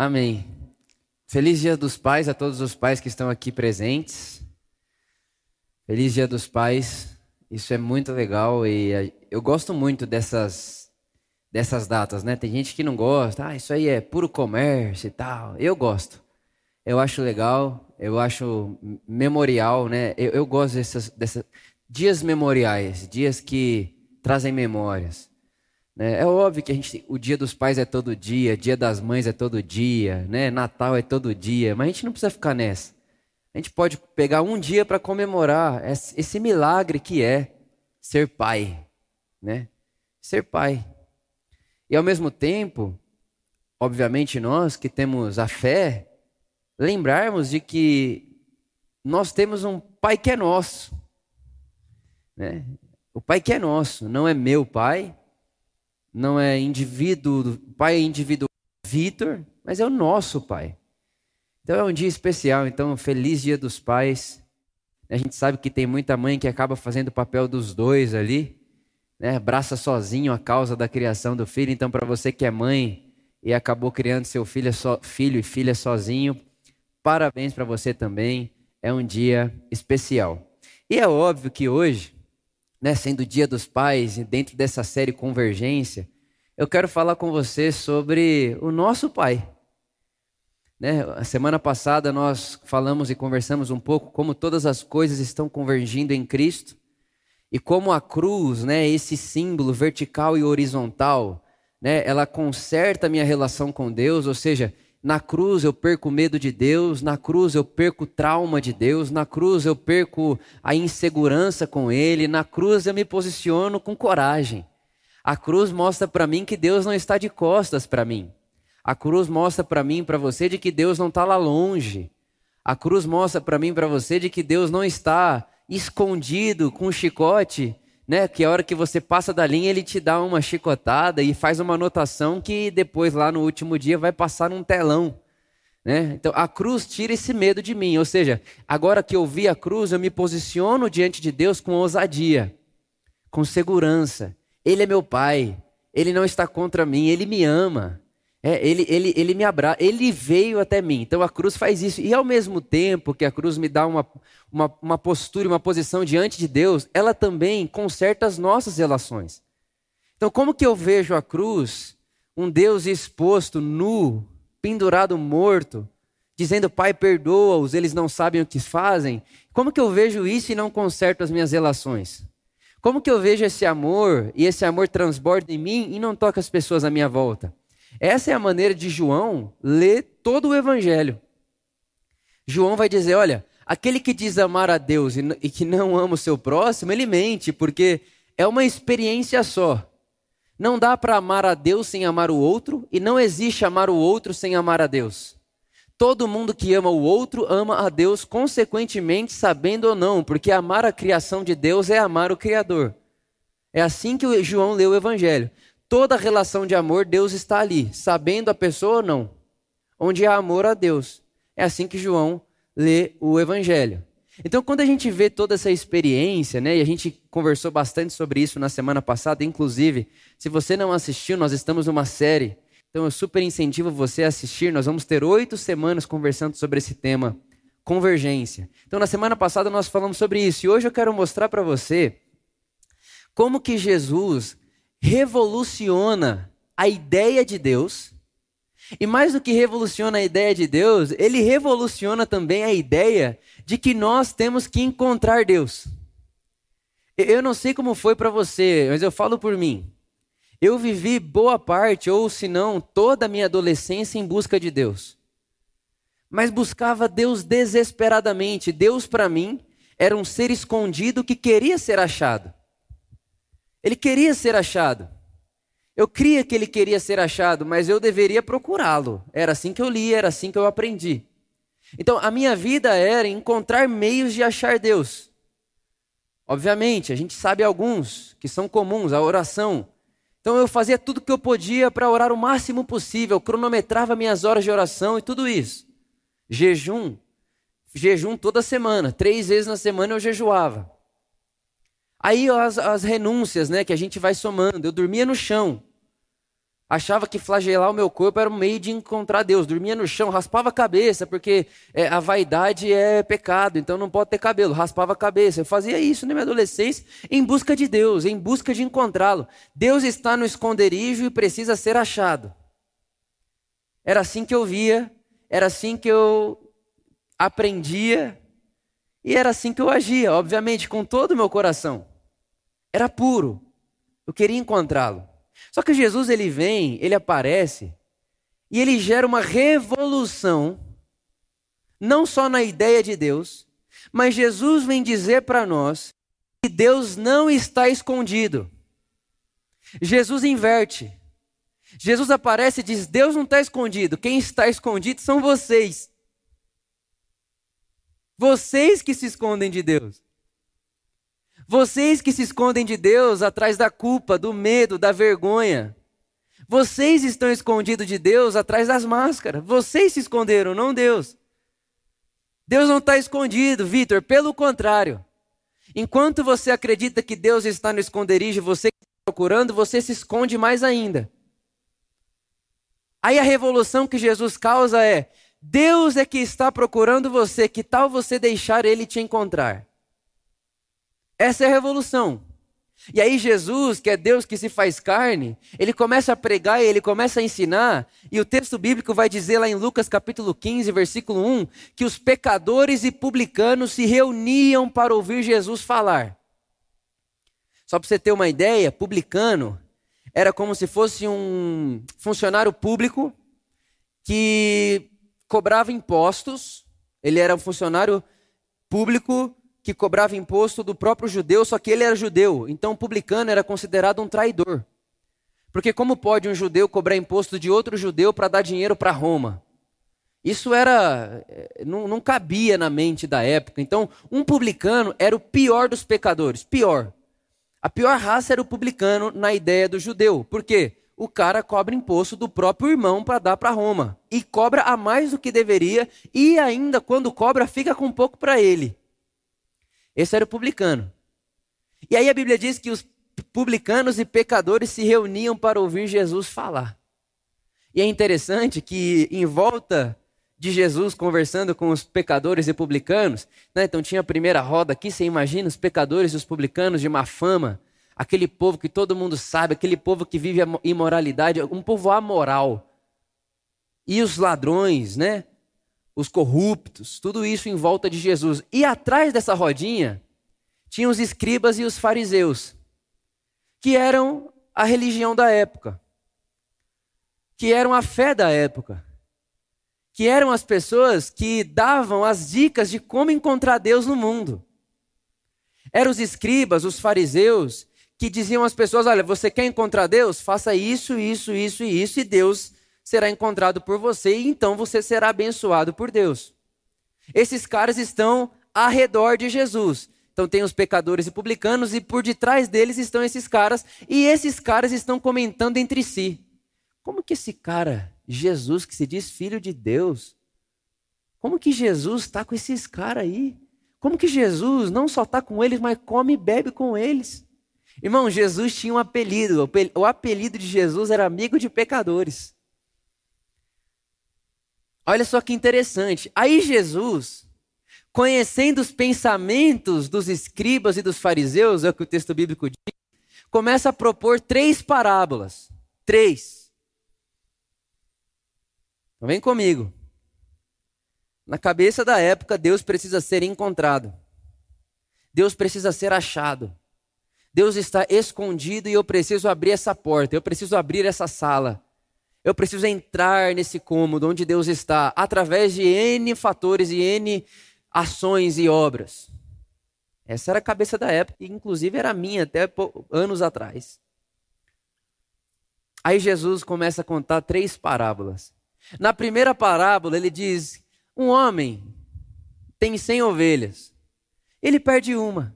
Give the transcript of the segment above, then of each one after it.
Amém. Feliz Dia dos Pais a todos os pais que estão aqui presentes. Feliz Dia dos Pais. Isso é muito legal e eu gosto muito dessas dessas datas, né? Tem gente que não gosta. Ah, isso aí é puro comércio e tal. Eu gosto. Eu acho legal. Eu acho memorial, né? Eu, eu gosto dessas, dessas dias memoriais, dias que trazem memórias. Né? É óbvio que a gente, o dia dos pais é todo dia, dia das mães é todo dia, né? Natal é todo dia, mas a gente não precisa ficar nessa. A gente pode pegar um dia para comemorar esse milagre que é ser pai, né? Ser pai. E ao mesmo tempo, obviamente nós que temos a fé, lembrarmos de que nós temos um pai que é nosso. Né? O pai que é nosso, não é meu pai, não é indivíduo, pai é indivíduo Vitor, mas é o nosso pai. Então é um dia especial, então feliz dia dos pais. A gente sabe que tem muita mãe que acaba fazendo o papel dos dois ali, né? Abraça sozinho a causa da criação do filho. Então para você que é mãe e acabou criando seu filho, so, filho e filha sozinho, parabéns para você também. É um dia especial. E é óbvio que hoje né, sendo o Dia dos Pais, dentro dessa série Convergência, eu quero falar com você sobre o nosso Pai. Né? A semana passada nós falamos e conversamos um pouco como todas as coisas estão convergindo em Cristo e como a cruz, né, esse símbolo vertical e horizontal, né, ela conserta a minha relação com Deus, ou seja, na cruz eu perco o medo de Deus, na cruz eu perco o trauma de Deus, na cruz eu perco a insegurança com Ele, na cruz eu me posiciono com coragem. A cruz mostra para mim que Deus não está de costas para mim. A cruz mostra para mim para você de que Deus não está lá longe. A cruz mostra para mim para você de que Deus não está escondido com um chicote né? Que a hora que você passa da linha, ele te dá uma chicotada e faz uma anotação que depois, lá no último dia, vai passar num telão. Né? Então, a cruz tira esse medo de mim. Ou seja, agora que eu vi a cruz, eu me posiciono diante de Deus com ousadia, com segurança. Ele é meu pai, ele não está contra mim, ele me ama. É, ele, ele, ele me abraça, ele veio até mim. Então a cruz faz isso. E ao mesmo tempo que a cruz me dá uma, uma, uma postura, uma posição diante de Deus, ela também conserta as nossas relações. Então, como que eu vejo a cruz, um Deus exposto, nu, pendurado, morto, dizendo, Pai, perdoa-os, eles não sabem o que fazem? Como que eu vejo isso e não conserto as minhas relações? Como que eu vejo esse amor e esse amor transborda em mim e não toca as pessoas à minha volta? Essa é a maneira de João ler todo o evangelho. João vai dizer: olha, aquele que diz amar a Deus e que não ama o seu próximo, ele mente, porque é uma experiência só. Não dá para amar a Deus sem amar o outro, e não existe amar o outro sem amar a Deus. Todo mundo que ama o outro ama a Deus, consequentemente, sabendo ou não, porque amar a criação de Deus é amar o Criador. É assim que João leu o Evangelho toda relação de amor, Deus está ali, sabendo a pessoa ou não. Onde há amor a Deus. É assim que João lê o Evangelho. Então, quando a gente vê toda essa experiência, né, e a gente conversou bastante sobre isso na semana passada, inclusive, se você não assistiu, nós estamos numa série, então eu super incentivo você a assistir. Nós vamos ter oito semanas conversando sobre esse tema, convergência. Então, na semana passada nós falamos sobre isso, e hoje eu quero mostrar para você como que Jesus revoluciona a ideia de Deus. E mais do que revoluciona a ideia de Deus, ele revoluciona também a ideia de que nós temos que encontrar Deus. Eu não sei como foi para você, mas eu falo por mim. Eu vivi boa parte, ou se não, toda a minha adolescência em busca de Deus. Mas buscava Deus desesperadamente. Deus, para mim, era um ser escondido que queria ser achado. Ele queria ser achado. Eu cria que ele queria ser achado, mas eu deveria procurá-lo. Era assim que eu li, era assim que eu aprendi. Então, a minha vida era encontrar meios de achar Deus. Obviamente, a gente sabe alguns que são comuns, a oração. Então, eu fazia tudo o que eu podia para orar o máximo possível, cronometrava minhas horas de oração e tudo isso. Jejum, jejum toda semana, três vezes na semana eu jejuava. Aí as, as renúncias, né, que a gente vai somando. Eu dormia no chão. Achava que flagelar o meu corpo era um meio de encontrar Deus. Dormia no chão, raspava a cabeça, porque é, a vaidade é pecado, então não pode ter cabelo. Raspava a cabeça. Eu fazia isso na minha adolescência em busca de Deus, em busca de encontrá-lo. Deus está no esconderijo e precisa ser achado. Era assim que eu via, era assim que eu aprendia e era assim que eu agia, obviamente, com todo o meu coração. Era puro. Eu queria encontrá-lo. Só que Jesus ele vem, ele aparece e ele gera uma revolução não só na ideia de Deus, mas Jesus vem dizer para nós que Deus não está escondido. Jesus inverte. Jesus aparece e diz: Deus não está escondido, quem está escondido são vocês. Vocês que se escondem de Deus. Vocês que se escondem de Deus atrás da culpa, do medo, da vergonha. Vocês estão escondidos de Deus atrás das máscaras. Vocês se esconderam, não Deus. Deus não está escondido, Vitor. Pelo contrário. Enquanto você acredita que Deus está no esconderijo, você está procurando, você se esconde mais ainda. Aí a revolução que Jesus causa é: Deus é que está procurando você, que tal você deixar ele te encontrar? Essa é a revolução. E aí Jesus, que é Deus que se faz carne, ele começa a pregar e ele começa a ensinar, e o texto bíblico vai dizer lá em Lucas capítulo 15, versículo 1, que os pecadores e publicanos se reuniam para ouvir Jesus falar. Só para você ter uma ideia, publicano era como se fosse um funcionário público que cobrava impostos, ele era um funcionário público que cobrava imposto do próprio judeu, só que ele era judeu. Então, o publicano era considerado um traidor. Porque como pode um judeu cobrar imposto de outro judeu para dar dinheiro para Roma? Isso era eh, não, não cabia na mente da época. Então, um publicano era o pior dos pecadores, pior. A pior raça era o publicano na ideia do judeu. Por quê? O cara cobra imposto do próprio irmão para dar para Roma. E cobra a mais do que deveria, e ainda quando cobra, fica com pouco para ele. Esse era o publicano. E aí a Bíblia diz que os publicanos e pecadores se reuniam para ouvir Jesus falar. E é interessante que em volta de Jesus conversando com os pecadores e publicanos, né? então tinha a primeira roda aqui, você imagina os pecadores e os publicanos de má fama, aquele povo que todo mundo sabe, aquele povo que vive a imoralidade, um povo amoral. E os ladrões, né? Os corruptos, tudo isso em volta de Jesus. E atrás dessa rodinha tinham os escribas e os fariseus, que eram a religião da época, que eram a fé da época, que eram as pessoas que davam as dicas de como encontrar Deus no mundo. Eram os escribas, os fariseus, que diziam às pessoas: olha, você quer encontrar Deus? Faça isso, isso, isso e isso, e Deus será encontrado por você e então você será abençoado por Deus. Esses caras estão ao redor de Jesus. Então tem os pecadores e publicanos e por detrás deles estão esses caras e esses caras estão comentando entre si. Como que esse cara, Jesus, que se diz filho de Deus, como que Jesus está com esses caras aí? Como que Jesus não só está com eles, mas come e bebe com eles? Irmão, Jesus tinha um apelido. O apelido de Jesus era amigo de pecadores. Olha só que interessante. Aí Jesus, conhecendo os pensamentos dos escribas e dos fariseus, é o que o texto bíblico diz, começa a propor três parábolas. Três. Então vem comigo. Na cabeça da época, Deus precisa ser encontrado. Deus precisa ser achado. Deus está escondido e eu preciso abrir essa porta, eu preciso abrir essa sala. Eu preciso entrar nesse cômodo onde Deus está, através de N fatores e N ações e obras. Essa era a cabeça da época, e inclusive era minha até anos atrás. Aí Jesus começa a contar três parábolas. Na primeira parábola, ele diz: Um homem tem cem ovelhas, ele perde uma.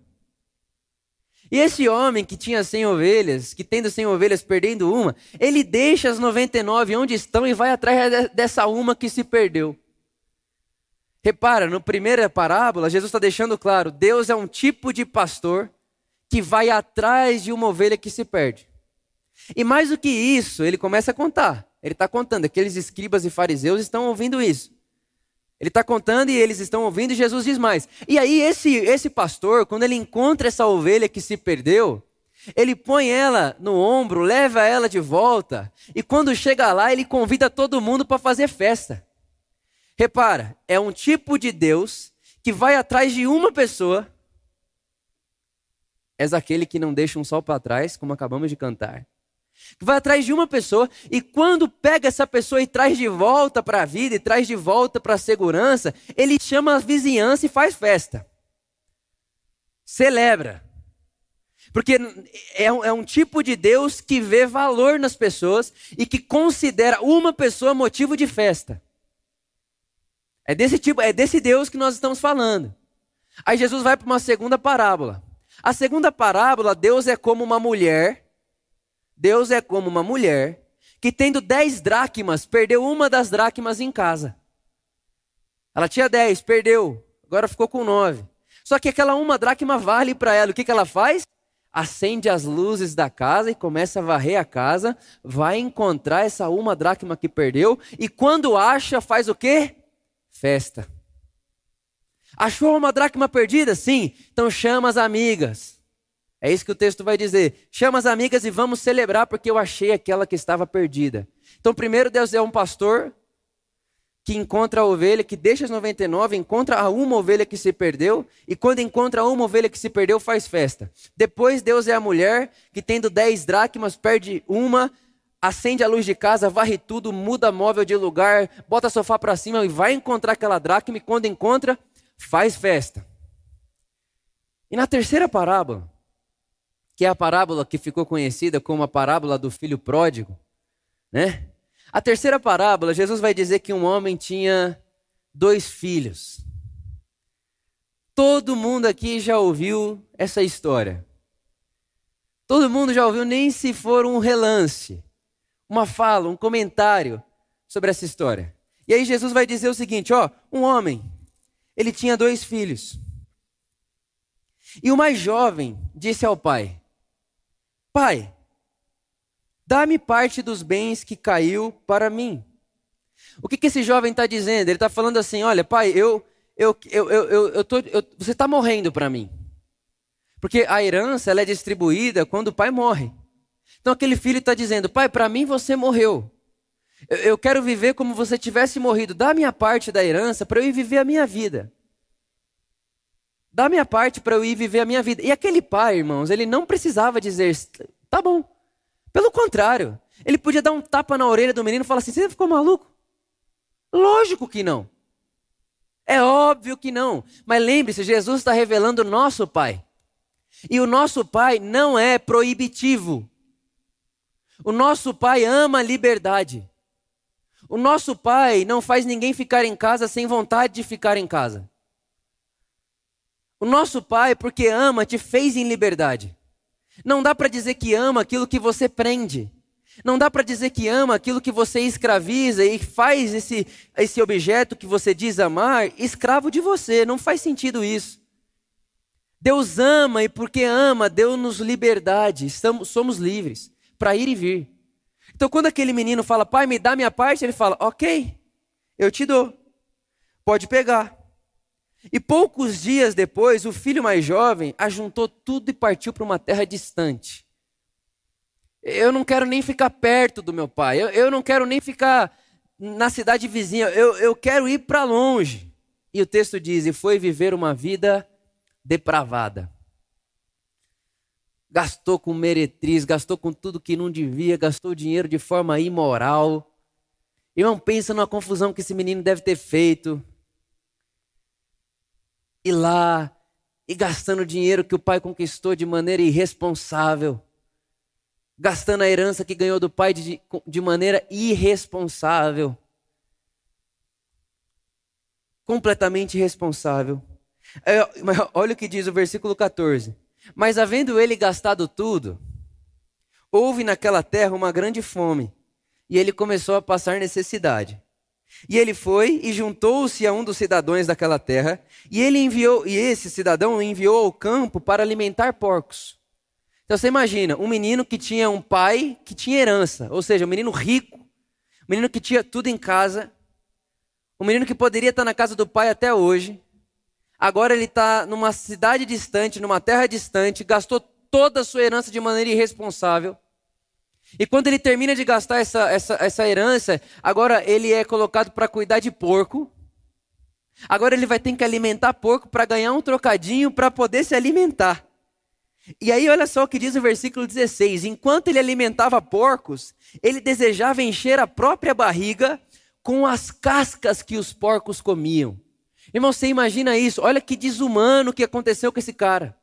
E esse homem que tinha 100 ovelhas, que tendo 100 ovelhas perdendo uma, ele deixa as 99 onde estão e vai atrás dessa uma que se perdeu. Repara, na primeira parábola, Jesus está deixando claro: Deus é um tipo de pastor que vai atrás de uma ovelha que se perde. E mais do que isso, ele começa a contar. Ele está contando, aqueles escribas e fariseus estão ouvindo isso. Ele está contando e eles estão ouvindo e Jesus diz mais. E aí esse, esse pastor, quando ele encontra essa ovelha que se perdeu, ele põe ela no ombro, leva ela de volta e quando chega lá ele convida todo mundo para fazer festa. Repara, é um tipo de Deus que vai atrás de uma pessoa. És aquele que não deixa um sol para trás, como acabamos de cantar que vai atrás de uma pessoa e quando pega essa pessoa e traz de volta para a vida e traz de volta para a segurança, ele chama a vizinhança e faz festa. Celebra. Porque é um, é um tipo de Deus que vê valor nas pessoas e que considera uma pessoa motivo de festa. É desse tipo, é desse Deus que nós estamos falando. Aí Jesus vai para uma segunda parábola. A segunda parábola, Deus é como uma mulher Deus é como uma mulher que, tendo dez dracmas, perdeu uma das dracmas em casa. Ela tinha dez, perdeu, agora ficou com nove. Só que aquela uma dracma vale para ela. O que, que ela faz? Acende as luzes da casa e começa a varrer a casa. Vai encontrar essa uma dracma que perdeu. E quando acha, faz o quê? Festa. Achou uma dracma perdida? Sim. Então chama as amigas é isso que o texto vai dizer. Chama as amigas e vamos celebrar porque eu achei aquela que estava perdida. Então, primeiro, Deus é um pastor que encontra a ovelha, que deixa as 99, encontra a uma ovelha que se perdeu, e quando encontra uma ovelha que se perdeu, faz festa. Depois, Deus é a mulher que, tendo 10 dracmas, perde uma, acende a luz de casa, varre tudo, muda móvel de lugar, bota sofá para cima e vai encontrar aquela dracma, e quando encontra, faz festa. E na terceira parábola, que é a parábola que ficou conhecida como a parábola do filho pródigo, né? A terceira parábola, Jesus vai dizer que um homem tinha dois filhos. Todo mundo aqui já ouviu essa história. Todo mundo já ouviu, nem se for um relance, uma fala, um comentário sobre essa história. E aí Jesus vai dizer o seguinte: ó, um homem, ele tinha dois filhos. E o mais jovem disse ao pai: Pai, dá-me parte dos bens que caiu para mim. O que, que esse jovem está dizendo? Ele está falando assim: olha, pai, eu, eu, eu, eu, eu, tô, eu você está morrendo para mim. Porque a herança ela é distribuída quando o pai morre. Então aquele filho está dizendo: pai, para mim você morreu. Eu, eu quero viver como você tivesse morrido. Dá a minha parte da herança para eu ir viver a minha vida. Dá a minha parte para eu ir viver a minha vida. E aquele pai, irmãos, ele não precisava dizer, tá bom. Pelo contrário, ele podia dar um tapa na orelha do menino e falar assim: você ficou maluco? Lógico que não. É óbvio que não. Mas lembre-se, Jesus está revelando o nosso Pai. E o nosso Pai não é proibitivo. O nosso Pai ama a liberdade. O nosso Pai não faz ninguém ficar em casa sem vontade de ficar em casa. O nosso Pai, porque ama, te fez em liberdade. Não dá para dizer que ama aquilo que você prende. Não dá para dizer que ama aquilo que você escraviza e faz esse, esse objeto que você diz amar escravo de você. Não faz sentido isso. Deus ama e porque ama, deu-nos liberdade. Estamos, somos livres para ir e vir. Então, quando aquele menino fala, pai, me dá minha parte, ele fala, ok, eu te dou. Pode pegar. E poucos dias depois, o filho mais jovem ajuntou tudo e partiu para uma terra distante. Eu não quero nem ficar perto do meu pai, eu, eu não quero nem ficar na cidade vizinha, eu, eu quero ir para longe. E o texto diz: e foi viver uma vida depravada. Gastou com meretriz, gastou com tudo que não devia, gastou dinheiro de forma imoral. Irmão, pensa numa confusão que esse menino deve ter feito ir lá e gastando dinheiro que o pai conquistou de maneira irresponsável, gastando a herança que ganhou do pai de, de maneira irresponsável, completamente irresponsável. É, olha o que diz o versículo 14: Mas havendo ele gastado tudo, houve naquela terra uma grande fome, e ele começou a passar necessidade. E ele foi e juntou-se a um dos cidadãos daquela terra, e ele enviou, e esse cidadão enviou ao campo para alimentar porcos. Então você imagina, um menino que tinha um pai que tinha herança, ou seja, um menino rico, um menino que tinha tudo em casa, um menino que poderia estar na casa do pai até hoje, agora ele está numa cidade distante, numa terra distante, gastou toda a sua herança de maneira irresponsável. E quando ele termina de gastar essa, essa, essa herança, agora ele é colocado para cuidar de porco. Agora ele vai ter que alimentar porco para ganhar um trocadinho para poder se alimentar. E aí, olha só o que diz o versículo 16: enquanto ele alimentava porcos, ele desejava encher a própria barriga com as cascas que os porcos comiam. Irmão, você imagina isso? Olha que desumano que aconteceu com esse cara.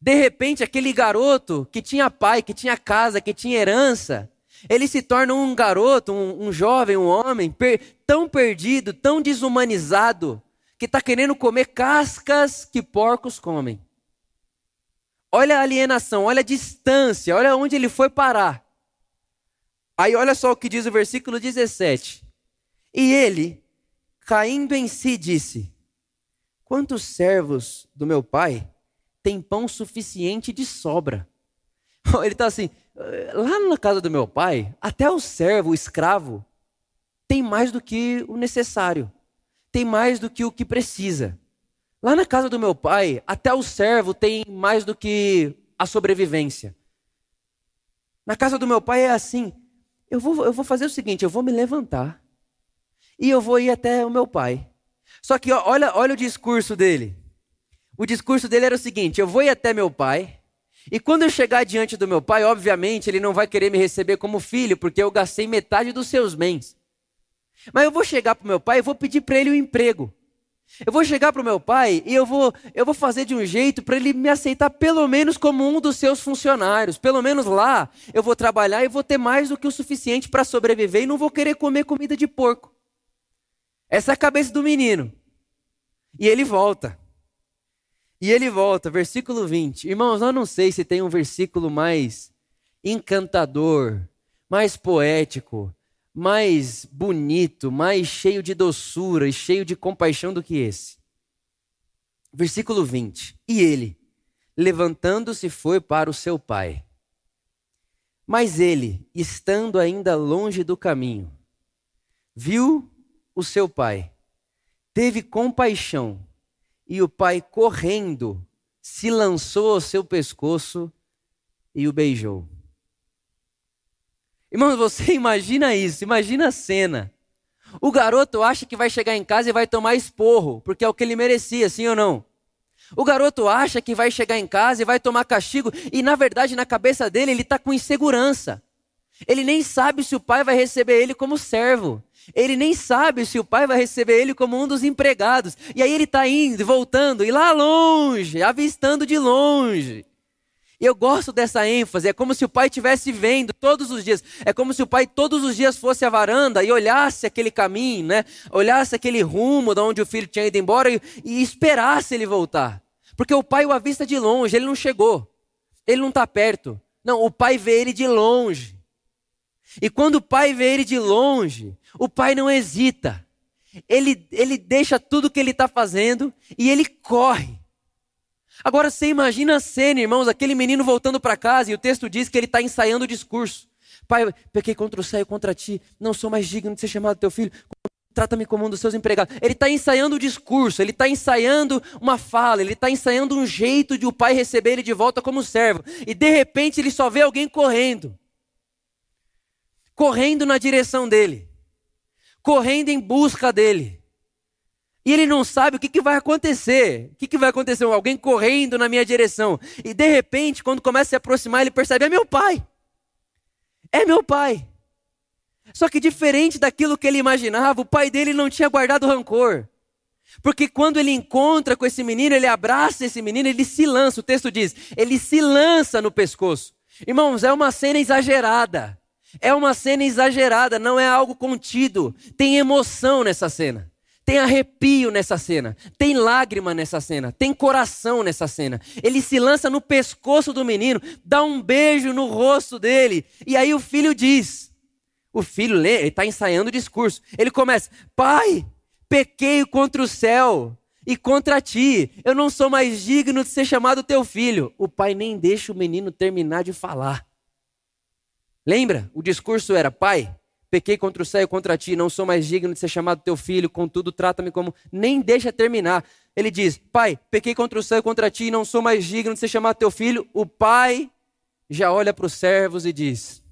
De repente, aquele garoto que tinha pai, que tinha casa, que tinha herança, ele se torna um garoto, um, um jovem, um homem, per, tão perdido, tão desumanizado, que está querendo comer cascas que porcos comem. Olha a alienação, olha a distância, olha onde ele foi parar. Aí olha só o que diz o versículo 17. E ele, caindo em si, disse: Quantos servos do meu pai têm pão suficiente de sobra? Ele está assim, lá na casa do meu pai, até o servo, o escravo, tem mais do que o necessário, tem mais do que o que precisa. Lá na casa do meu pai, até o servo tem mais do que a sobrevivência. Na casa do meu pai é assim: eu vou, eu vou fazer o seguinte, eu vou me levantar e eu vou ir até o meu pai. Só que olha, olha o discurso dele. O discurso dele era o seguinte: eu vou ir até meu pai, e quando eu chegar diante do meu pai, obviamente ele não vai querer me receber como filho, porque eu gastei metade dos seus bens. Mas eu vou chegar para o meu pai e vou pedir para ele um emprego. Eu vou chegar para o meu pai e eu vou, eu vou fazer de um jeito para ele me aceitar pelo menos como um dos seus funcionários. Pelo menos lá eu vou trabalhar e vou ter mais do que o suficiente para sobreviver e não vou querer comer comida de porco. Essa é a cabeça do menino. E ele volta. E ele volta, versículo 20. Irmãos, eu não sei se tem um versículo mais encantador, mais poético, mais bonito, mais cheio de doçura e cheio de compaixão do que esse. Versículo 20. E ele, levantando-se, foi para o seu pai. Mas ele, estando ainda longe do caminho, viu o seu pai, teve compaixão, e o pai, correndo, se lançou ao seu pescoço e o beijou. Irmãos, você imagina isso, imagina a cena. O garoto acha que vai chegar em casa e vai tomar esporro, porque é o que ele merecia, sim ou não? O garoto acha que vai chegar em casa e vai tomar castigo, e na verdade, na cabeça dele, ele está com insegurança. Ele nem sabe se o pai vai receber ele como servo. Ele nem sabe se o pai vai receber ele como um dos empregados. E aí ele está indo, voltando, e lá longe, avistando de longe, eu gosto dessa ênfase, é como se o pai estivesse vendo todos os dias. É como se o pai todos os dias fosse à varanda e olhasse aquele caminho, né? Olhasse aquele rumo de onde o filho tinha ido embora e, e esperasse ele voltar. Porque o pai o avista de longe, ele não chegou. Ele não está perto. Não, o pai vê ele de longe. E quando o pai vê ele de longe, o pai não hesita. Ele, ele deixa tudo que ele está fazendo e ele corre. Agora você imagina a cena, irmãos, aquele menino voltando para casa e o texto diz que ele está ensaiando o discurso. Pai, pequei contra o céu e contra ti, não sou mais digno de ser chamado teu filho, trata-me como um dos seus empregados. Ele está ensaiando o discurso, ele está ensaiando uma fala, ele está ensaiando um jeito de o pai receber ele de volta como servo. E de repente ele só vê alguém correndo. Correndo na direção dele. Correndo em busca dele. E ele não sabe o que, que vai acontecer. O que, que vai acontecer? Alguém correndo na minha direção. E de repente, quando começa a se aproximar, ele percebe: é meu pai. É meu pai. Só que diferente daquilo que ele imaginava, o pai dele não tinha guardado rancor. Porque quando ele encontra com esse menino, ele abraça esse menino, ele se lança, o texto diz, ele se lança no pescoço. Irmãos, é uma cena exagerada. É uma cena exagerada, não é algo contido. Tem emoção nessa cena. Tem arrepio nessa cena, tem lágrima nessa cena, tem coração nessa cena. Ele se lança no pescoço do menino, dá um beijo no rosto dele, e aí o filho diz: o filho lê, ele está ensaiando o discurso. Ele começa: Pai, pequei contra o céu, e contra ti. Eu não sou mais digno de ser chamado teu filho. O pai nem deixa o menino terminar de falar. Lembra? O discurso era: Pai, pequei contra o céu e contra ti, não sou mais digno de ser chamado teu filho, contudo trata-me como. Nem deixa terminar. Ele diz: Pai, pequei contra o céu e contra ti, não sou mais digno de ser chamado teu filho. O pai já olha para os servos e diz: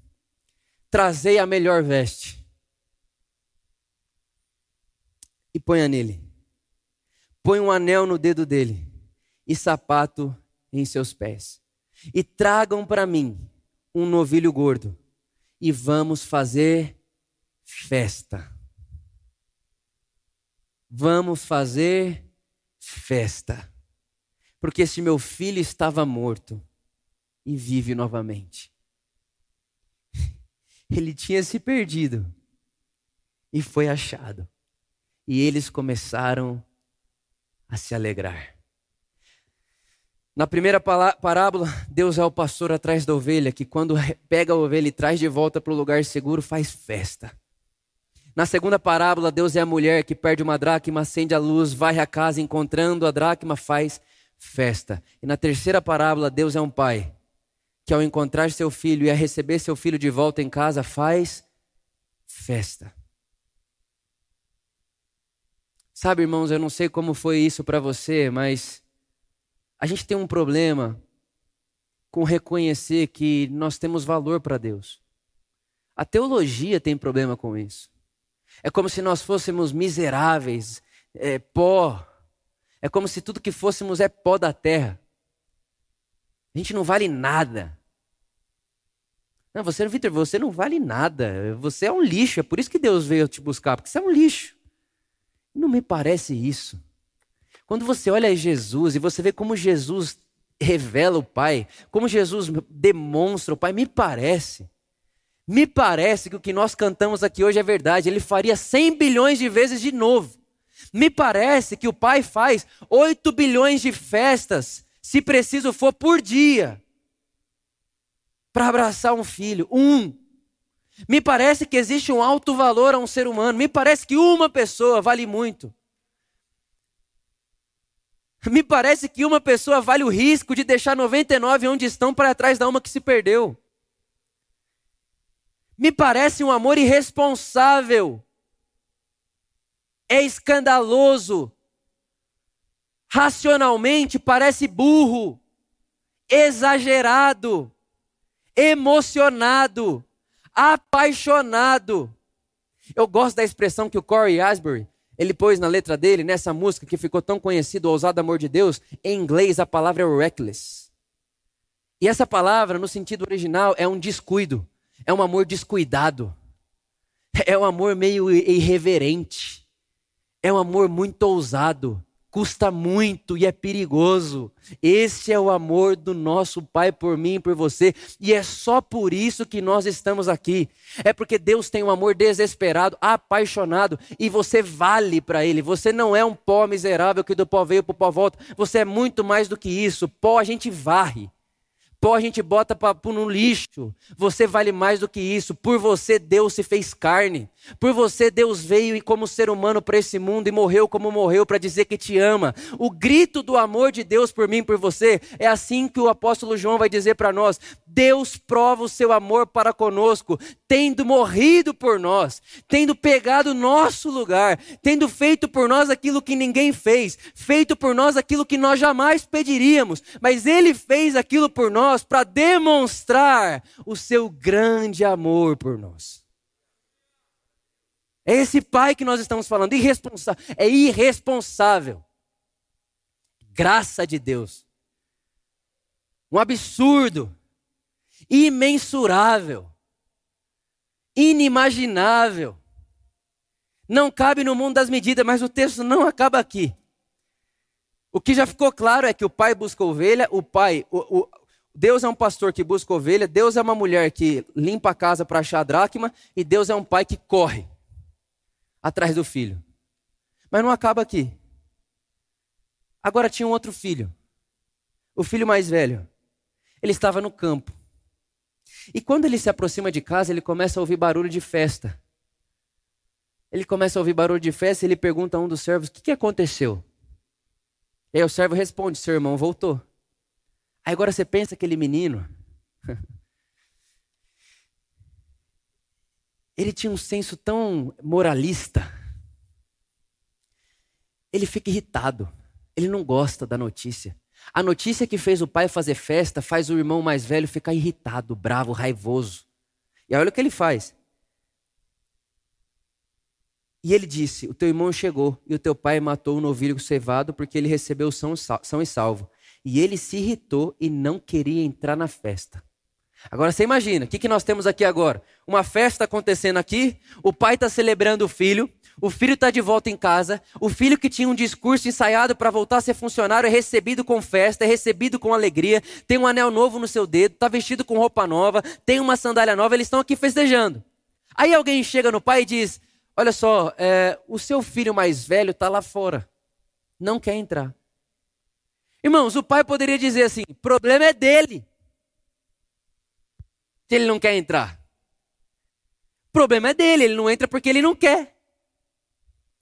Trazei a melhor veste e ponha nele. Põe um anel no dedo dele e sapato em seus pés. E tragam para mim um novilho gordo e vamos fazer festa. Vamos fazer festa. Porque esse meu filho estava morto e vive novamente. Ele tinha se perdido e foi achado. E eles começaram a se alegrar. Na primeira parábola, Deus é o pastor atrás da ovelha, que quando pega a ovelha e traz de volta para o lugar seguro, faz festa. Na segunda parábola, Deus é a mulher que perde uma dracma, acende a luz, varre a casa, encontrando a dracma, faz festa. E na terceira parábola, Deus é um pai que, ao encontrar seu filho e a receber seu filho de volta em casa, faz festa. Sabe, irmãos, eu não sei como foi isso para você, mas a gente tem um problema com reconhecer que nós temos valor para Deus. A teologia tem problema com isso. É como se nós fôssemos miseráveis, é, pó. É como se tudo que fôssemos é pó da terra. A gente não vale nada. Não, você, Vitor, você não vale nada. Você é um lixo. É por isso que Deus veio te buscar, porque você é um lixo. Não me parece isso. Quando você olha Jesus e você vê como Jesus revela o Pai, como Jesus demonstra o Pai, me parece. Me parece que o que nós cantamos aqui hoje é verdade. Ele faria 100 bilhões de vezes de novo. Me parece que o Pai faz 8 bilhões de festas, se preciso for, por dia, para abraçar um filho. Um. Me parece que existe um alto valor a um ser humano. Me parece que uma pessoa vale muito. Me parece que uma pessoa vale o risco de deixar 99 onde estão para trás da uma que se perdeu. Me parece um amor irresponsável. É escandaloso. Racionalmente parece burro, exagerado, emocionado, apaixonado. Eu gosto da expressão que o Corey Asbury ele pôs na letra dele, nessa música que ficou tão conhecida, Ousado Amor de Deus, em inglês a palavra é reckless. E essa palavra, no sentido original, é um descuido, é um amor descuidado, é um amor meio irreverente, é um amor muito ousado, custa muito e é perigoso. Esse é o amor do nosso Pai por mim e por você, e é só por isso que nós estamos aqui. É porque Deus tem um amor desesperado, apaixonado, e você vale para Ele. Você não é um pó miserável que do pó veio para o pó volta. Você é muito mais do que isso. Pó a gente varre. Pó a gente bota para no lixo. Você vale mais do que isso. Por você Deus se fez carne. Por você Deus veio e como ser humano para esse mundo e morreu como morreu para dizer que te ama. O grito do amor de Deus por mim por você é assim que o apóstolo João vai dizer para nós: Deus prova o seu amor para conosco, tendo morrido por nós, tendo pegado nosso lugar, tendo feito por nós aquilo que ninguém fez, feito por nós aquilo que nós jamais pediríamos, mas ele fez aquilo por nós para demonstrar o seu grande amor por nós. É esse pai que nós estamos falando, irresponsável, é irresponsável. Graça de Deus. Um absurdo, imensurável, inimaginável. Não cabe no mundo das medidas, mas o texto não acaba aqui. O que já ficou claro é que o pai busca ovelha, o pai, o, o, Deus é um pastor que busca ovelha, Deus é uma mulher que limpa a casa para achar a dracma, e Deus é um pai que corre atrás do filho. Mas não acaba aqui. Agora tinha um outro filho, o filho mais velho. Ele estava no campo. E quando ele se aproxima de casa, ele começa a ouvir barulho de festa. Ele começa a ouvir barulho de festa e ele pergunta a um dos servos: O que, que aconteceu? E aí o servo responde: seu irmão voltou. Aí agora você pensa aquele menino. Ele tinha um senso tão moralista. Ele fica irritado. Ele não gosta da notícia. A notícia que fez o pai fazer festa faz o irmão mais velho ficar irritado, bravo, raivoso. E olha o que ele faz. E ele disse: O teu irmão chegou e o teu pai matou o novilho cevado porque ele recebeu são, e salvo. E ele se irritou e não queria entrar na festa. Agora você imagina, o que, que nós temos aqui agora? Uma festa acontecendo aqui, o pai está celebrando o filho, o filho está de volta em casa, o filho que tinha um discurso ensaiado para voltar a ser funcionário é recebido com festa, é recebido com alegria, tem um anel novo no seu dedo, está vestido com roupa nova, tem uma sandália nova, eles estão aqui festejando. Aí alguém chega no pai e diz: Olha só, é, o seu filho mais velho está lá fora, não quer entrar. Irmãos, o pai poderia dizer assim: problema é dele. Que ele não quer entrar. O problema é dele, ele não entra porque ele não quer.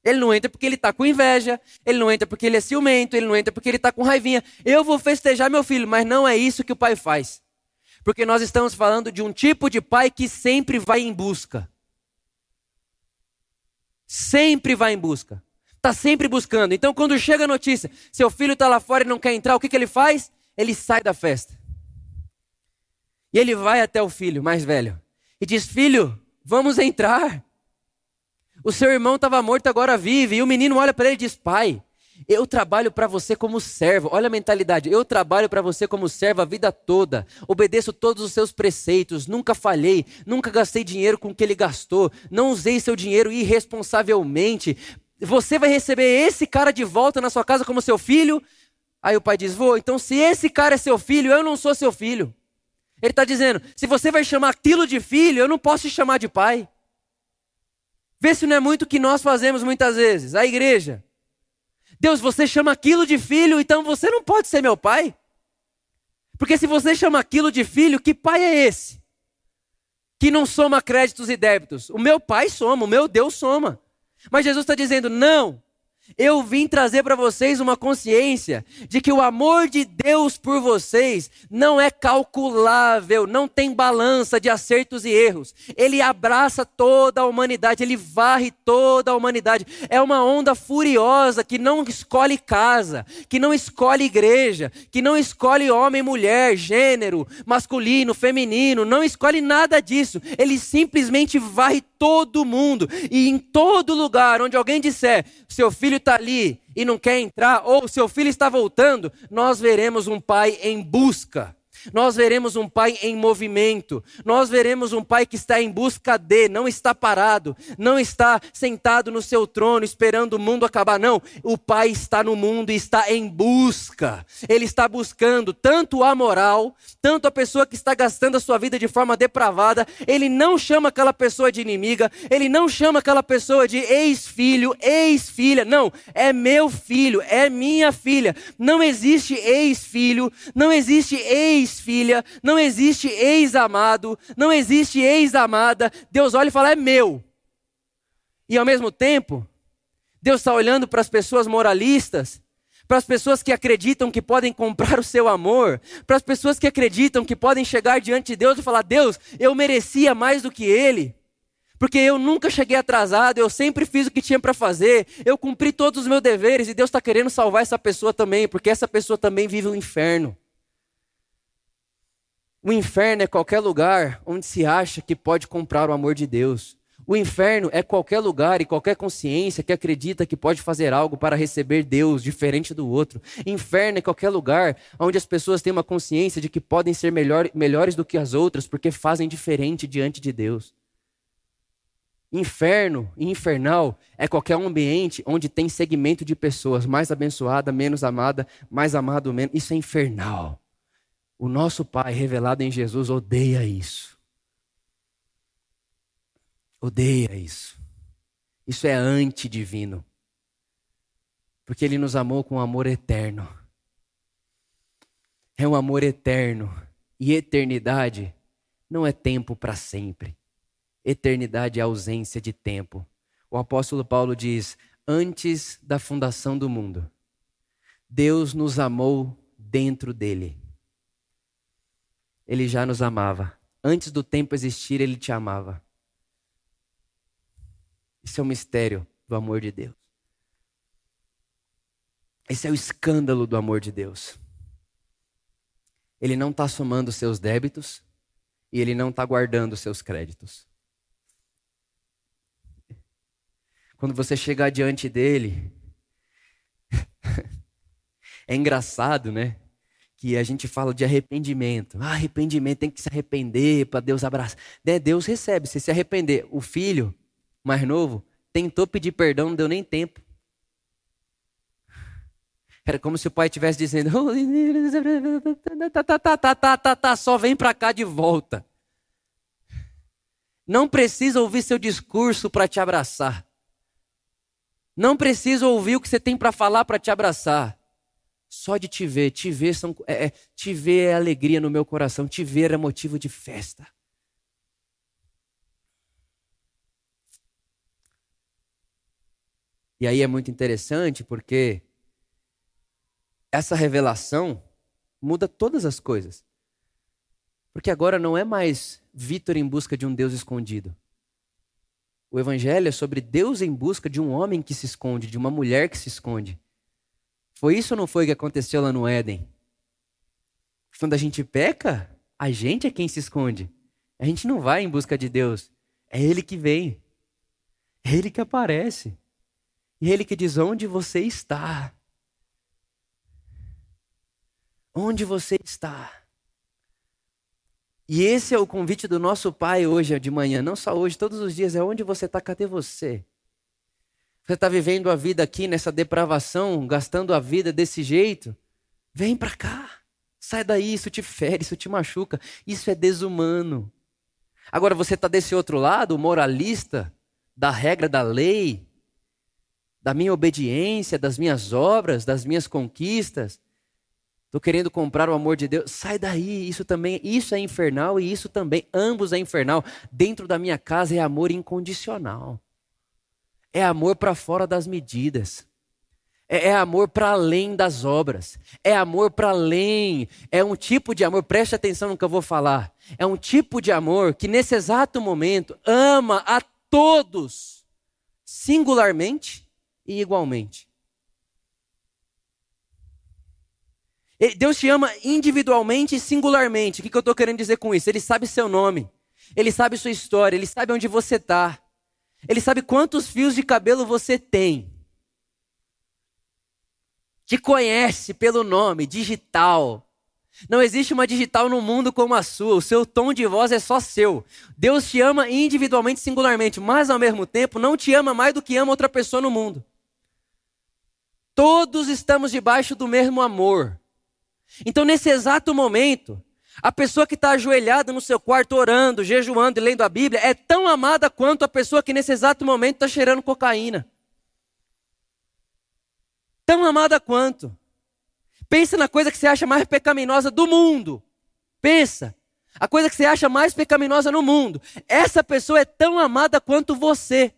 Ele não entra porque ele está com inveja, ele não entra porque ele é ciumento, ele não entra porque ele está com raivinha. Eu vou festejar meu filho, mas não é isso que o pai faz. Porque nós estamos falando de um tipo de pai que sempre vai em busca. Sempre vai em busca. Está sempre buscando. Então, quando chega a notícia, seu filho está lá fora e não quer entrar, o que, que ele faz? Ele sai da festa. E ele vai até o filho mais velho e diz: Filho, vamos entrar. O seu irmão estava morto, agora vive. E o menino olha para ele e diz: Pai, eu trabalho para você como servo. Olha a mentalidade. Eu trabalho para você como servo a vida toda. Obedeço todos os seus preceitos. Nunca falhei. Nunca gastei dinheiro com o que ele gastou. Não usei seu dinheiro irresponsavelmente. Você vai receber esse cara de volta na sua casa como seu filho? Aí o pai diz: Vou. Então, se esse cara é seu filho, eu não sou seu filho. Ele está dizendo: se você vai chamar aquilo de filho, eu não posso te chamar de pai. Vê se não é muito o que nós fazemos muitas vezes. A igreja. Deus, você chama aquilo de filho, então você não pode ser meu pai. Porque se você chama aquilo de filho, que pai é esse? Que não soma créditos e débitos. O meu pai soma, o meu Deus soma. Mas Jesus está dizendo: não, eu vim trazer para vocês uma consciência de que o amor de Deus por vocês não é calculável, não tem balança de acertos e erros. Ele abraça toda a humanidade, ele varre toda a humanidade. É uma onda furiosa que não escolhe casa, que não escolhe igreja, que não escolhe homem, mulher, gênero, masculino, feminino, não escolhe nada disso. Ele simplesmente varre todo mundo. E em todo lugar onde alguém disser, seu filho está ali e não quer entrar, ou seu filho está voltando, nós veremos um pai em busca nós veremos um pai em movimento, nós veremos um pai que está em busca de, não está parado, não está sentado no seu trono esperando o mundo acabar, não. O pai está no mundo e está em busca, ele está buscando tanto a moral, tanto a pessoa que está gastando a sua vida de forma depravada, ele não chama aquela pessoa de inimiga, ele não chama aquela pessoa de ex-filho, ex-filha, não, é meu filho, é minha filha, não existe ex-filho, não existe ex ex-filha, não existe ex-amado, não existe ex-amada. Deus olha e fala: é meu. E ao mesmo tempo, Deus está olhando para as pessoas moralistas, para as pessoas que acreditam que podem comprar o seu amor, para as pessoas que acreditam que podem chegar diante de Deus e falar: Deus, eu merecia mais do que ele. Porque eu nunca cheguei atrasado, eu sempre fiz o que tinha para fazer, eu cumpri todos os meus deveres e Deus está querendo salvar essa pessoa também, porque essa pessoa também vive o um inferno. O inferno é qualquer lugar onde se acha que pode comprar o amor de Deus. O inferno é qualquer lugar e qualquer consciência que acredita que pode fazer algo para receber Deus diferente do outro. Inferno é qualquer lugar onde as pessoas têm uma consciência de que podem ser melhor, melhores do que as outras porque fazem diferente diante de Deus. Inferno e infernal é qualquer ambiente onde tem segmento de pessoas mais abençoada, menos amada, mais amado, menos. Isso é infernal. O nosso Pai revelado em Jesus odeia isso. Odeia isso. Isso é antidivino. Porque Ele nos amou com um amor eterno. É um amor eterno. E eternidade não é tempo para sempre. Eternidade é ausência de tempo. O apóstolo Paulo diz: Antes da fundação do mundo, Deus nos amou dentro dele. Ele já nos amava. Antes do tempo existir, ele te amava. Esse é o mistério do amor de Deus. Esse é o escândalo do amor de Deus. Ele não está somando seus débitos e ele não está guardando seus créditos. Quando você chegar diante dele, é engraçado, né? Que a gente fala de arrependimento. Ah, arrependimento, tem que se arrepender para Deus abraçar. Né? Deus recebe, se se arrepender. O filho mais novo tentou pedir perdão, não deu nem tempo. Era como se o pai estivesse dizendo: tá, tá, tá, tá, tá, tá, tá, só vem para cá de volta. Não precisa ouvir seu discurso para te abraçar. Não precisa ouvir o que você tem para falar para te abraçar. Só de te ver, te ver, são, é, é, te ver é alegria no meu coração, te ver é motivo de festa. E aí é muito interessante porque essa revelação muda todas as coisas. Porque agora não é mais Vitor em busca de um Deus escondido. O evangelho é sobre Deus em busca de um homem que se esconde, de uma mulher que se esconde. Foi isso ou não foi que aconteceu lá no Éden? Quando a gente peca, a gente é quem se esconde. A gente não vai em busca de Deus. É Ele que vem. É Ele que aparece. E é Ele que diz: Onde você está? Onde você está? E esse é o convite do nosso Pai hoje de manhã, não só hoje, todos os dias, é onde você está, cadê você? Você está vivendo a vida aqui nessa depravação, gastando a vida desse jeito? Vem para cá, sai daí, isso te fere, isso te machuca, isso é desumano. Agora você está desse outro lado, moralista, da regra da lei, da minha obediência, das minhas obras, das minhas conquistas. Estou querendo comprar o amor de Deus. Sai daí, isso também, isso é infernal e isso também, ambos é infernal. Dentro da minha casa é amor incondicional. É amor para fora das medidas. É, é amor para além das obras. É amor para além. É um tipo de amor, preste atenção no que eu vou falar. É um tipo de amor que nesse exato momento ama a todos, singularmente e igualmente. Deus te ama individualmente e singularmente. O que eu estou querendo dizer com isso? Ele sabe seu nome, ele sabe sua história, ele sabe onde você está, ele sabe quantos fios de cabelo você tem. Te conhece pelo nome, digital. Não existe uma digital no mundo como a sua. O seu tom de voz é só seu. Deus te ama individualmente, singularmente, mas ao mesmo tempo não te ama mais do que ama outra pessoa no mundo. Todos estamos debaixo do mesmo amor. Então, nesse exato momento, a pessoa que está ajoelhada no seu quarto orando, jejuando e lendo a Bíblia é tão amada quanto a pessoa que nesse exato momento está cheirando cocaína. Tão amada quanto. Pensa na coisa que você acha mais pecaminosa do mundo. Pensa. A coisa que você acha mais pecaminosa no mundo. Essa pessoa é tão amada quanto você.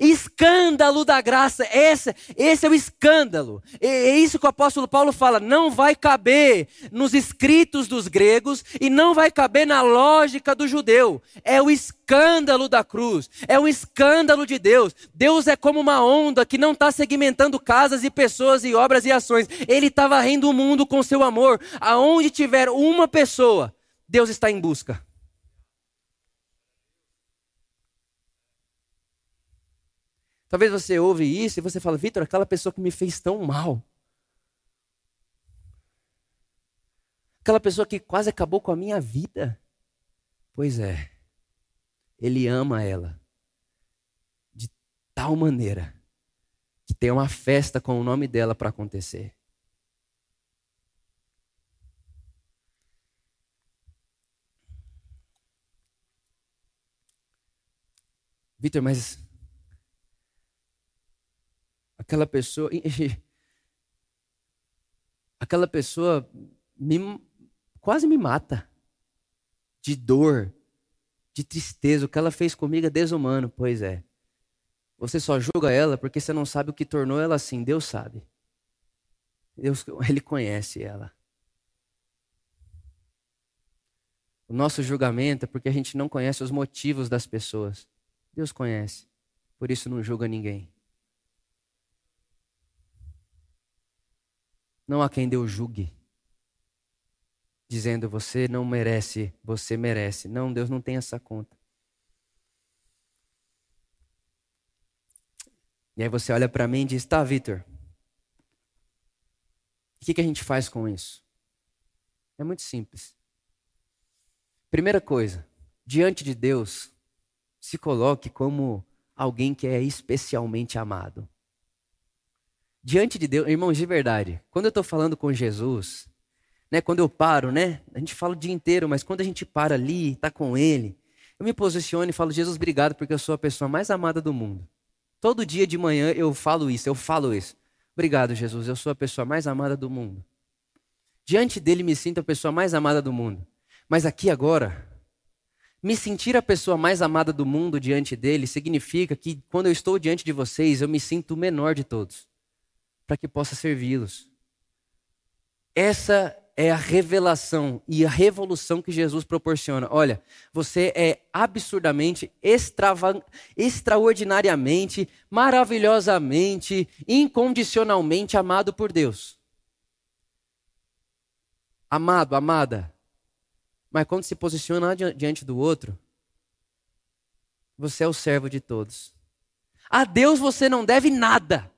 Escândalo da graça, esse, esse é o escândalo. É isso que o apóstolo Paulo fala: não vai caber nos escritos dos gregos e não vai caber na lógica do judeu. É o escândalo da cruz, é o escândalo de Deus. Deus é como uma onda que não está segmentando casas e pessoas e obras e ações. Ele está varrendo o mundo com seu amor. Aonde tiver uma pessoa, Deus está em busca. Talvez você ouve isso e você fala, Vitor, aquela pessoa que me fez tão mal. Aquela pessoa que quase acabou com a minha vida. Pois é, ele ama ela de tal maneira que tem uma festa com o nome dela para acontecer. Vitor, mas aquela pessoa. Aquela pessoa me, quase me mata. De dor, de tristeza. O que ela fez comigo é desumano. Pois é. Você só julga ela porque você não sabe o que tornou ela assim. Deus sabe. Deus, ele conhece ela. O nosso julgamento é porque a gente não conhece os motivos das pessoas. Deus conhece. Por isso não julga ninguém. Não há quem Deus julgue. Dizendo você não merece, você merece. Não, Deus não tem essa conta. E aí você olha para mim e diz: tá, Vitor, o que, que a gente faz com isso? É muito simples. Primeira coisa, diante de Deus, se coloque como alguém que é especialmente amado. Diante de Deus, irmãos, de verdade, quando eu estou falando com Jesus, né, quando eu paro, né, a gente fala o dia inteiro, mas quando a gente para ali, está com Ele, eu me posiciono e falo, Jesus, obrigado, porque eu sou a pessoa mais amada do mundo. Todo dia de manhã eu falo isso, eu falo isso. Obrigado, Jesus, eu sou a pessoa mais amada do mundo. Diante dele me sinto a pessoa mais amada do mundo. Mas aqui agora, me sentir a pessoa mais amada do mundo diante dele significa que quando eu estou diante de vocês, eu me sinto o menor de todos, para que possa servi-los. Essa é a revelação e a revolução que Jesus proporciona. Olha, você é absurdamente, extrava, extraordinariamente, maravilhosamente, incondicionalmente amado por Deus. Amado, amada, mas quando se posiciona diante do outro, você é o servo de todos. A Deus você não deve nada.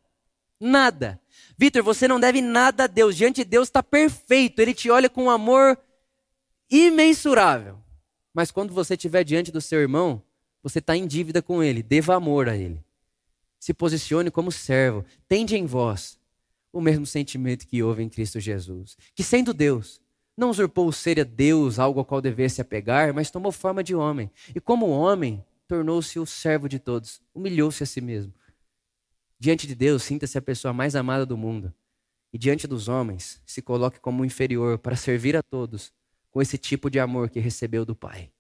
Nada. Vitor, você não deve nada a Deus. Diante de Deus está perfeito. Ele te olha com um amor imensurável. Mas quando você estiver diante do seu irmão, você está em dívida com ele. Deva amor a ele. Se posicione como servo. Tende em vós o mesmo sentimento que houve em Cristo Jesus. Que sendo Deus, não usurpou o ser a Deus, algo ao qual devesse apegar, mas tomou forma de homem. E como homem, tornou-se o servo de todos, humilhou-se a si mesmo. Diante de Deus, sinta-se a pessoa mais amada do mundo. E diante dos homens, se coloque como inferior para servir a todos com esse tipo de amor que recebeu do Pai.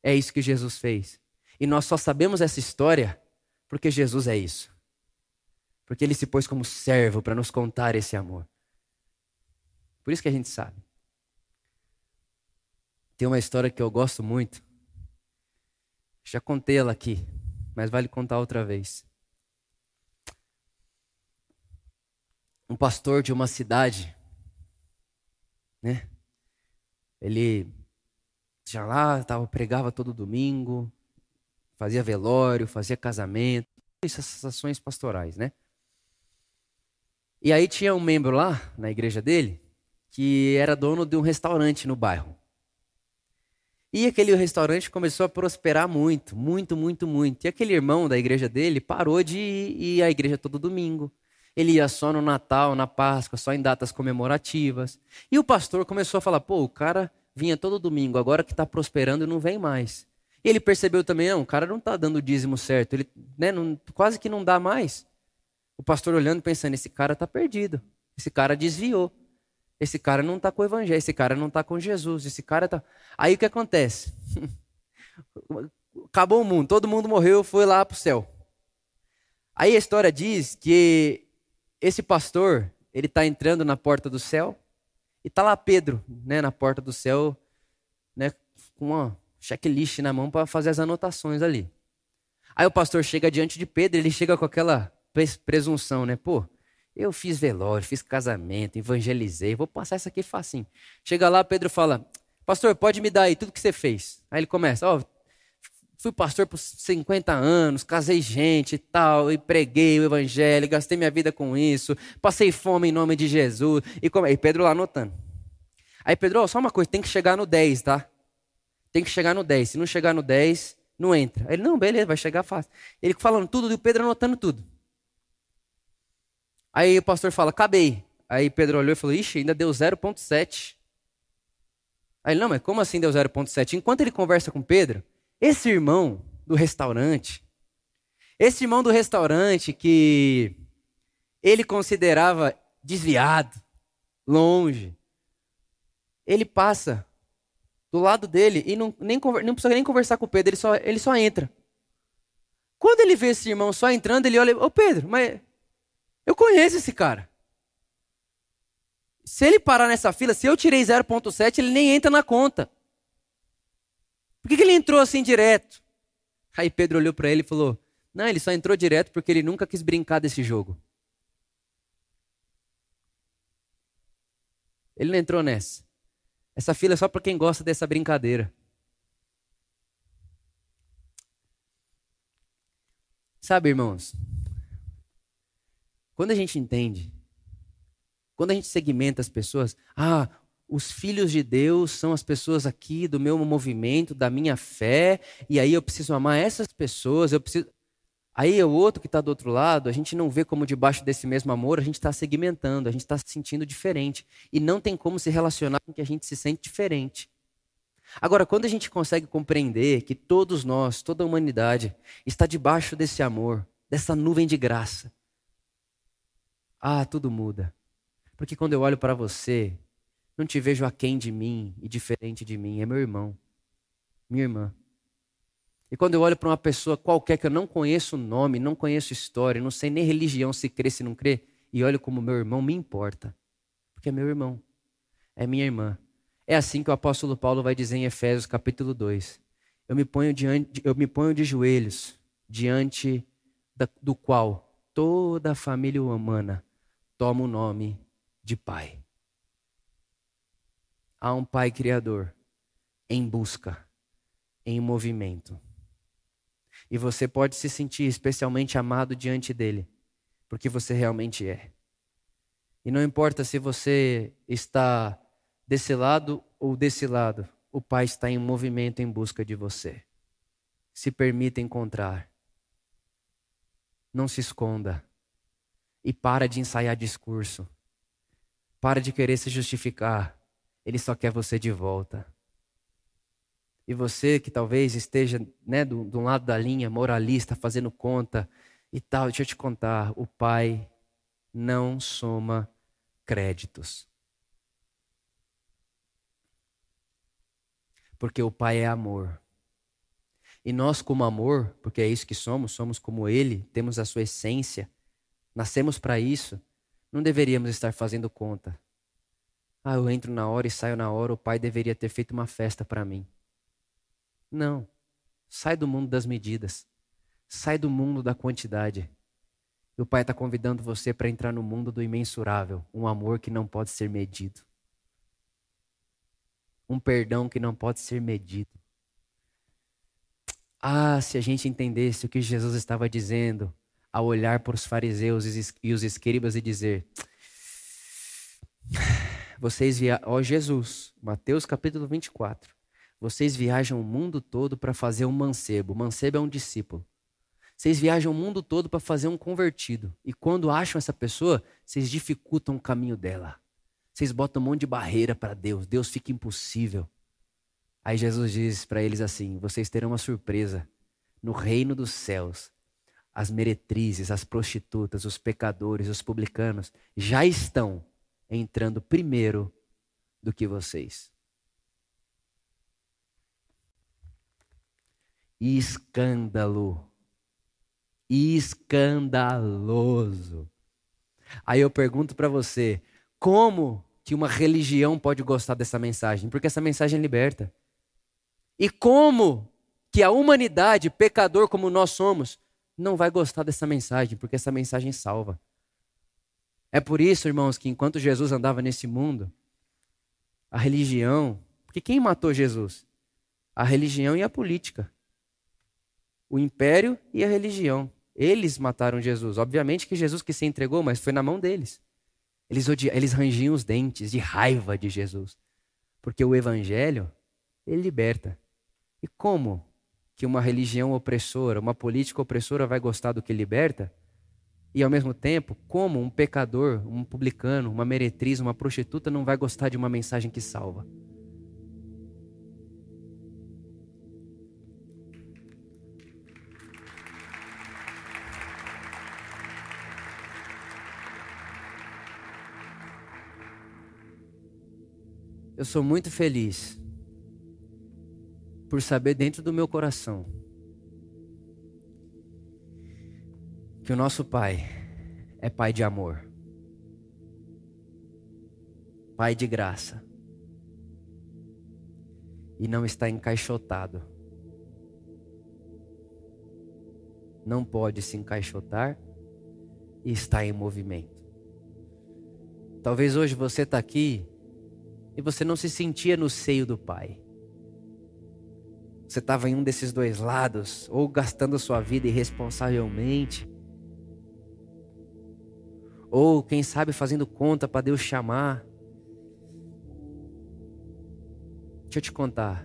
É isso que Jesus fez. E nós só sabemos essa história porque Jesus é isso. Porque ele se pôs como servo para nos contar esse amor. Por isso que a gente sabe. Tem uma história que eu gosto muito. Já contei ela aqui, mas vale contar outra vez. Um pastor de uma cidade, né? Ele já lá, tava, pregava todo domingo, fazia velório, fazia casamento, essas ações pastorais, né? E aí tinha um membro lá na igreja dele que era dono de um restaurante no bairro. E aquele restaurante começou a prosperar muito, muito, muito, muito. E aquele irmão da igreja dele parou de ir à igreja todo domingo. Ele ia só no Natal, na Páscoa, só em datas comemorativas. E o pastor começou a falar: pô, o cara vinha todo domingo, agora que está prosperando não vem mais. E ele percebeu também: não, o cara não está dando o dízimo certo, ele né, não, quase que não dá mais. O pastor olhando, pensando: esse cara está perdido, esse cara desviou. Esse cara não está com o evangelho, esse cara não está com Jesus, esse cara está. Aí o que acontece? Acabou o mundo, todo mundo morreu, foi lá para o céu. Aí a história diz que esse pastor, ele está entrando na porta do céu, e está lá Pedro, né, na porta do céu, né, com uma checklist na mão para fazer as anotações ali. Aí o pastor chega diante de Pedro, ele chega com aquela presunção, né? Pô, eu fiz velório, fiz casamento, evangelizei, vou passar isso aqui facinho. Chega lá, Pedro fala: Pastor, pode me dar aí tudo que você fez. Aí ele começa: Ó, oh, fui pastor por 50 anos, casei gente e tal, e preguei o evangelho, gastei minha vida com isso, passei fome em nome de Jesus. E, come... e Pedro lá anotando. Aí Pedro, oh, só uma coisa, tem que chegar no 10, tá? Tem que chegar no 10. Se não chegar no 10, não entra. Aí ele, não, beleza, vai chegar fácil. Ele falando tudo e o Pedro anotando tudo. Aí o pastor fala, acabei. Aí Pedro olhou e falou, ixi, ainda deu 0.7. Aí ele, não, mas como assim deu 0.7? Enquanto ele conversa com Pedro, esse irmão do restaurante, esse irmão do restaurante que ele considerava desviado, longe, ele passa do lado dele e não, nem, não precisa nem conversar com o Pedro, ele só, ele só entra. Quando ele vê esse irmão só entrando, ele olha, ô Pedro, mas eu conheço esse cara. Se ele parar nessa fila, se eu tirei 0.7, ele nem entra na conta. Por que, que ele entrou assim direto? Aí Pedro olhou para ele e falou: Não, ele só entrou direto porque ele nunca quis brincar desse jogo. Ele não entrou nessa. Essa fila é só para quem gosta dessa brincadeira. Sabe, irmãos, quando a gente entende, quando a gente segmenta as pessoas, ah, os filhos de Deus são as pessoas aqui do meu movimento, da minha fé, e aí eu preciso amar essas pessoas, eu preciso. Aí o outro que está do outro lado, a gente não vê como debaixo desse mesmo amor, a gente está segmentando, a gente está se sentindo diferente. E não tem como se relacionar com que a gente se sente diferente. Agora, quando a gente consegue compreender que todos nós, toda a humanidade, está debaixo desse amor, dessa nuvem de graça, ah, tudo muda. Porque quando eu olho para você, não te vejo aquém de mim e diferente de mim. É meu irmão, minha irmã. E quando eu olho para uma pessoa qualquer que eu não conheço o nome, não conheço história, não sei nem religião, se crê, se não crê, e olho como meu irmão, me importa. Porque é meu irmão, é minha irmã. É assim que o apóstolo Paulo vai dizer em Efésios capítulo 2. Eu me ponho, diante, eu me ponho de joelhos diante da, do qual toda a família humana toma o nome de Pai. Há um Pai Criador em busca, em movimento. E você pode se sentir especialmente amado diante dele, porque você realmente é. E não importa se você está desse lado ou desse lado, o Pai está em movimento em busca de você. Se permita encontrar. Não se esconda. E para de ensaiar discurso. Para de querer se justificar. Ele só quer você de volta. E você que talvez esteja né, do, do lado da linha, moralista, fazendo conta e tal, deixa eu te contar: o Pai não soma créditos. Porque o Pai é amor. E nós, como amor, porque é isso que somos, somos como Ele, temos a sua essência, nascemos para isso, não deveríamos estar fazendo conta. Ah, eu entro na hora e saio na hora, o pai deveria ter feito uma festa para mim. Não. Sai do mundo das medidas. Sai do mundo da quantidade. E o pai está convidando você para entrar no mundo do imensurável, um amor que não pode ser medido. Um perdão que não pode ser medido. Ah, se a gente entendesse o que Jesus estava dizendo ao olhar para os fariseus e os escribas e dizer: Vocês viajam, ó Jesus, Mateus capítulo 24. Vocês viajam o mundo todo para fazer um mancebo. Mancebo é um discípulo. Vocês viajam o mundo todo para fazer um convertido. E quando acham essa pessoa, vocês dificultam o caminho dela. Vocês botam um monte de barreira para Deus. Deus fica impossível. Aí Jesus diz para eles assim: Vocês terão uma surpresa. No reino dos céus, as meretrizes, as prostitutas, os pecadores, os publicanos já estão entrando primeiro do que vocês. Escândalo. Escandaloso. Aí eu pergunto para você, como que uma religião pode gostar dessa mensagem? Porque essa mensagem é liberta. E como que a humanidade, pecador como nós somos, não vai gostar dessa mensagem? Porque essa mensagem salva. É por isso, irmãos, que enquanto Jesus andava nesse mundo, a religião. Porque quem matou Jesus? A religião e a política. O império e a religião. Eles mataram Jesus. Obviamente que Jesus que se entregou, mas foi na mão deles. Eles, odiam, eles rangiam os dentes de raiva de Jesus. Porque o evangelho, ele liberta. E como que uma religião opressora, uma política opressora vai gostar do que liberta? E ao mesmo tempo, como um pecador, um publicano, uma meretriz, uma prostituta não vai gostar de uma mensagem que salva? Eu sou muito feliz por saber dentro do meu coração que o nosso Pai é Pai de amor, Pai de graça, e não está encaixotado. Não pode se encaixotar e está em movimento. Talvez hoje você está aqui e você não se sentia no seio do Pai. Você estava em um desses dois lados, ou gastando sua vida irresponsavelmente, ou quem sabe fazendo conta para Deus chamar. Deixa eu te contar.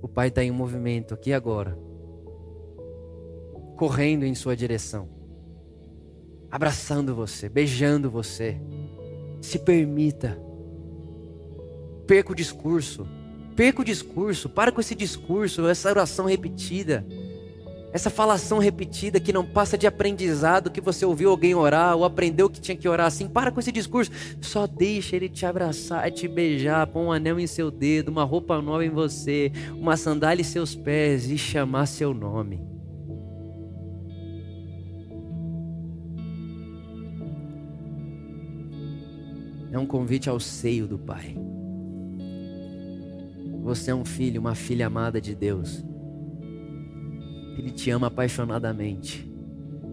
O Pai está em movimento aqui agora, correndo em sua direção, abraçando você, beijando você. Se permita. Perca o discurso. Perca o discurso. Para com esse discurso, essa oração repetida. Essa falação repetida que não passa de aprendizado que você ouviu alguém orar ou aprendeu que tinha que orar assim. Para com esse discurso. Só deixa ele te abraçar, te beijar, pôr um anel em seu dedo, uma roupa nova em você, uma sandália em seus pés e chamar seu nome. é um convite ao seio do Pai. Você é um filho, uma filha amada de Deus. Ele te ama apaixonadamente.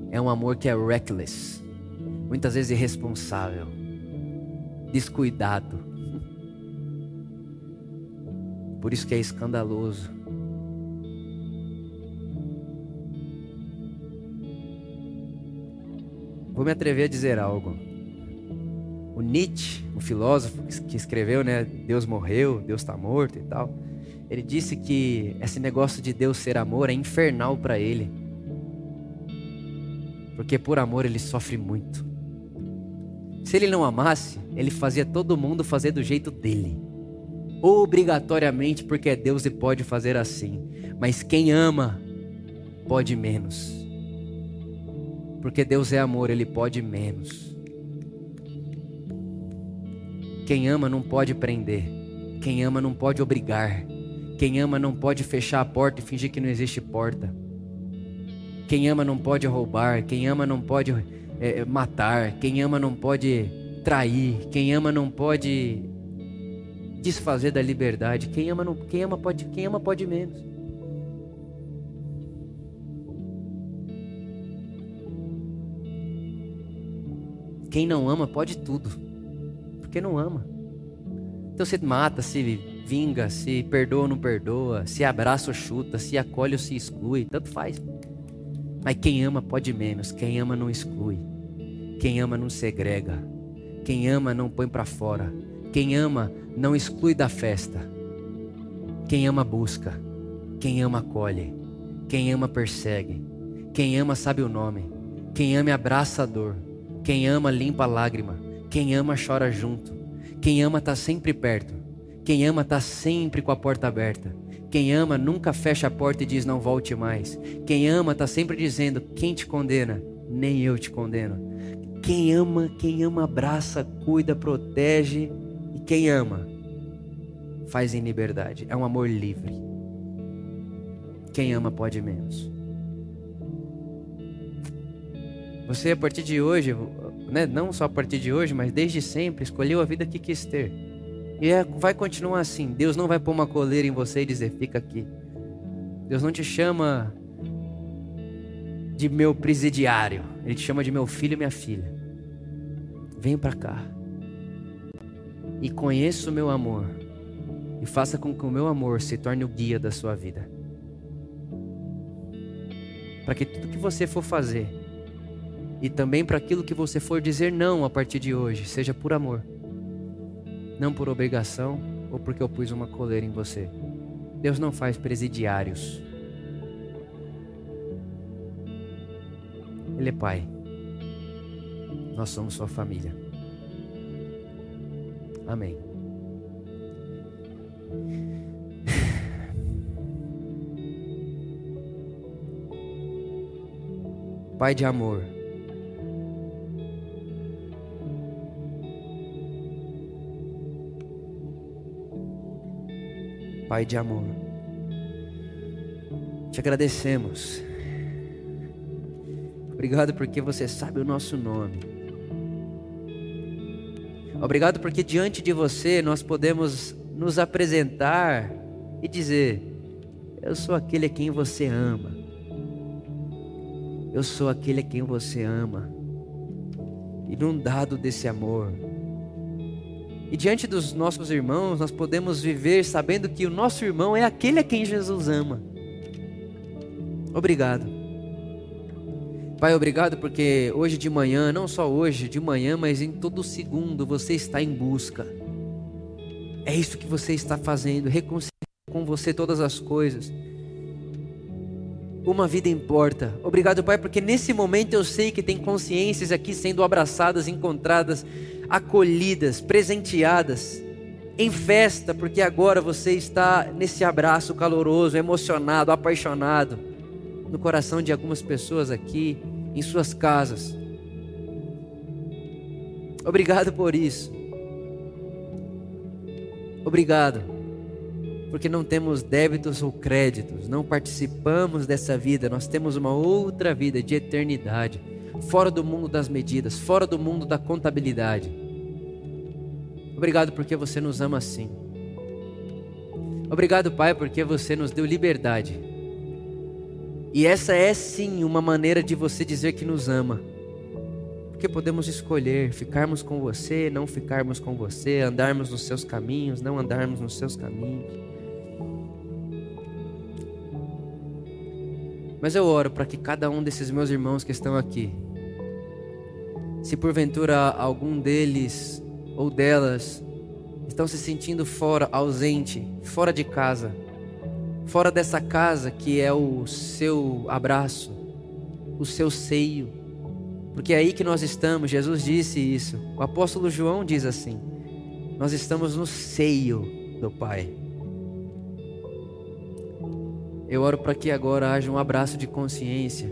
É um amor que é reckless, muitas vezes irresponsável, descuidado. Por isso que é escandaloso. Vou me atrever a dizer algo. O Nietzsche, o filósofo que escreveu, né, Deus morreu, Deus está morto e tal, ele disse que esse negócio de Deus ser amor é infernal para ele. Porque por amor ele sofre muito. Se ele não amasse, ele fazia todo mundo fazer do jeito dele. Obrigatoriamente, porque é Deus e pode fazer assim. Mas quem ama, pode menos. Porque Deus é amor, ele pode menos. Quem ama não pode prender. Quem ama não pode obrigar. Quem ama não pode fechar a porta e fingir que não existe porta. Quem ama não pode roubar. Quem ama não pode é, matar. Quem ama não pode trair. Quem ama não pode desfazer da liberdade. Quem ama não, quem ama pode, quem ama pode menos. Quem não ama pode tudo porque não ama. Então você mata, se vinga, se perdoa ou não perdoa, se abraça ou chuta, se acolhe ou se exclui, tanto faz. Mas quem ama pode menos, quem ama não exclui, quem ama não segrega, quem ama não põe para fora, quem ama não exclui da festa, quem ama busca, quem ama acolhe, quem ama persegue, quem ama sabe o nome, quem ama abraça a dor, quem ama limpa a lágrima, quem ama chora junto. Quem ama está sempre perto. Quem ama está sempre com a porta aberta. Quem ama nunca fecha a porta e diz não volte mais. Quem ama está sempre dizendo quem te condena, nem eu te condeno. Quem ama, quem ama abraça, cuida, protege. E quem ama faz em liberdade. É um amor livre. Quem ama pode menos. Você a partir de hoje, né, não só a partir de hoje, mas desde sempre, escolheu a vida que quis ter. E é, vai continuar assim. Deus não vai pôr uma coleira em você e dizer, fica aqui. Deus não te chama de meu presidiário. Ele te chama de meu filho e minha filha. Venha para cá. E conheça o meu amor. E faça com que o meu amor se torne o guia da sua vida. Para que tudo que você for fazer, e também para aquilo que você for dizer não a partir de hoje, seja por amor, não por obrigação ou porque eu pus uma coleira em você. Deus não faz presidiários. Ele é Pai. Nós somos sua família. Amém. Pai de amor. Pai de amor. Te agradecemos Obrigado porque você sabe o nosso nome. Obrigado porque diante de você nós podemos nos apresentar e dizer: Eu sou aquele a quem você ama. Eu sou aquele a quem você ama. Inundado desse amor. E diante dos nossos irmãos, nós podemos viver sabendo que o nosso irmão é aquele a quem Jesus ama. Obrigado. Pai, obrigado porque hoje de manhã, não só hoje, de manhã, mas em todo segundo, você está em busca. É isso que você está fazendo, reconciliar com você todas as coisas. Uma vida importa. Obrigado, Pai, porque nesse momento eu sei que tem consciências aqui sendo abraçadas, encontradas, acolhidas, presenteadas, em festa, porque agora você está nesse abraço caloroso, emocionado, apaixonado, no coração de algumas pessoas aqui, em suas casas. Obrigado por isso. Obrigado, porque não temos débitos ou créditos, não participamos dessa vida, nós temos uma outra vida de eternidade, fora do mundo das medidas, fora do mundo da contabilidade. Obrigado porque você nos ama assim. Obrigado, Pai, porque você nos deu liberdade. E essa é sim uma maneira de você dizer que nos ama porque podemos escolher ficarmos com você, não ficarmos com você, andarmos nos seus caminhos, não andarmos nos seus caminhos. Mas eu oro para que cada um desses meus irmãos que estão aqui, se porventura algum deles ou delas estão se sentindo fora, ausente, fora de casa, fora dessa casa que é o seu abraço, o seu seio, porque é aí que nós estamos, Jesus disse isso. O apóstolo João diz assim: Nós estamos no seio do Pai. Eu oro para que agora haja um abraço de consciência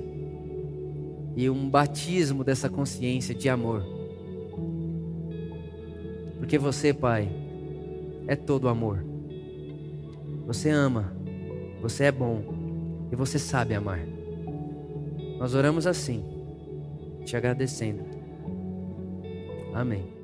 e um batismo dessa consciência de amor. Porque você, Pai, é todo amor. Você ama, você é bom e você sabe amar. Nós oramos assim te agradecendo. Amém.